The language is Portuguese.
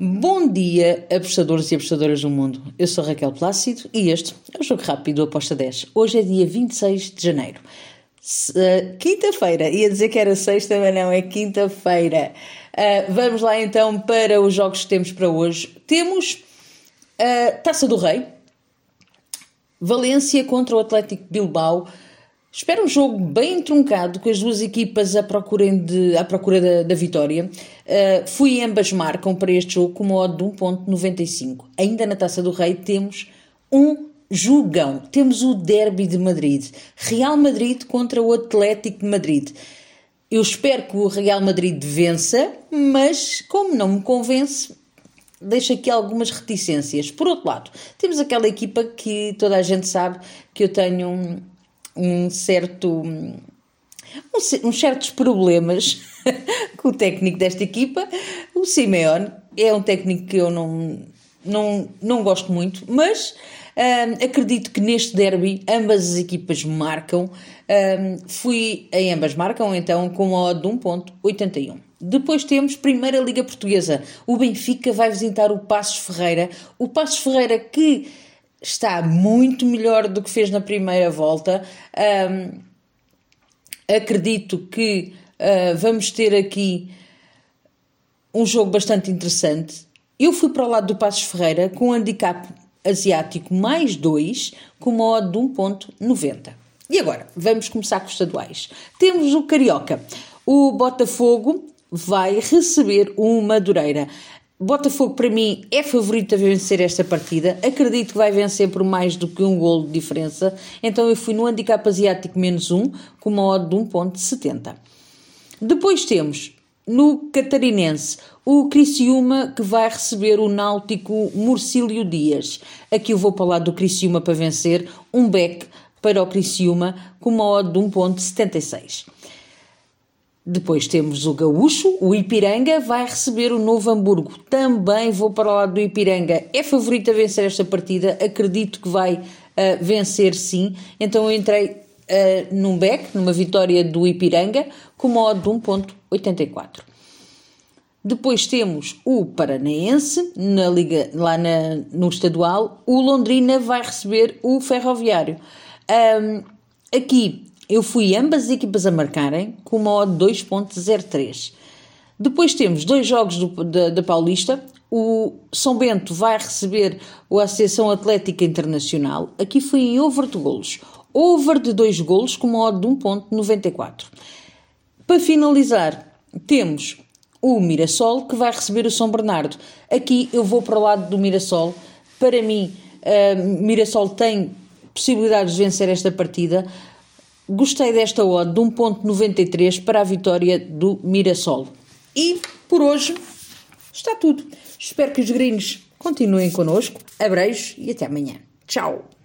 Bom dia, apostadores e apostadoras do mundo. Eu sou Raquel Plácido e este é o Jogo Rápido do Aposta 10. Hoje é dia 26 de janeiro. Uh, quinta-feira, ia dizer que era sexta, mas não, é quinta-feira. Uh, vamos lá então para os jogos que temos para hoje. Temos a uh, Taça do Rei, Valência contra o Atlético Bilbao. Espero um jogo bem truncado, com as duas equipas à de, à procura da, da vitória. Uh, fui ambas marcam para este jogo com uma odd de 1.95. Ainda na Taça do Rei temos um jogão. Temos o Derby de Madrid. Real Madrid contra o Atlético de Madrid. Eu espero que o Real Madrid vença, mas como não me convence, deixo aqui algumas reticências. Por outro lado, temos aquela equipa que toda a gente sabe que eu tenho um, um certo. Um, uns certos problemas com o técnico desta equipa. O Simeone é um técnico que eu não, não, não gosto muito, mas um, acredito que neste derby ambas as equipas marcam. Um, fui em ambas marcam, então, com uma odd de 1.81. Depois temos Primeira Liga Portuguesa. O Benfica vai visitar o Passos Ferreira. O Passos Ferreira que está muito melhor do que fez na primeira volta. Um, acredito que uh, vamos ter aqui um jogo bastante interessante. Eu fui para o lado do Passos Ferreira com um handicap asiático mais 2, com uma odd de 1.90. E agora, vamos começar com os estaduais. Temos o Carioca. O Botafogo vai receber o Madureira. Botafogo, para mim, é favorito a vencer esta partida. Acredito que vai vencer por mais do que um golo de diferença. Então eu fui no handicap asiático menos 1, com uma odd de 1.70. Depois temos, no catarinense, o Criciúma que vai receber o Náutico Murcílio Dias. Aqui eu vou para do Criciúma para vencer. Um back para o Criciúma com uma odd de 1.76. Depois temos o Gaúcho, o Ipiranga vai receber o Novo Hamburgo. Também vou para o lado do Ipiranga. É favorito a vencer esta partida, acredito que vai uh, vencer sim. Então eu entrei uh, num back, numa vitória do Ipiranga, com uma odd de 1.84. Depois temos o Paranaense, na Liga, lá na, no estadual. O Londrina vai receber o Ferroviário. Um, aqui eu fui ambas as equipas a marcarem com uma odd 2.03. Depois temos dois jogos do, da, da Paulista. O São Bento vai receber a Associação Atlética Internacional. Aqui foi em over de golos. Over de dois golos com uma odd de 1.94. Para finalizar, temos o Mirassol que vai receber o São Bernardo. Aqui eu vou para o lado do Mirassol. Para mim, uh, Mirassol tem possibilidades de vencer esta partida. Gostei desta odd de 1.93 para a vitória do Mirassol. E por hoje está tudo. Espero que os gringos continuem connosco. Abreijos e até amanhã. Tchau!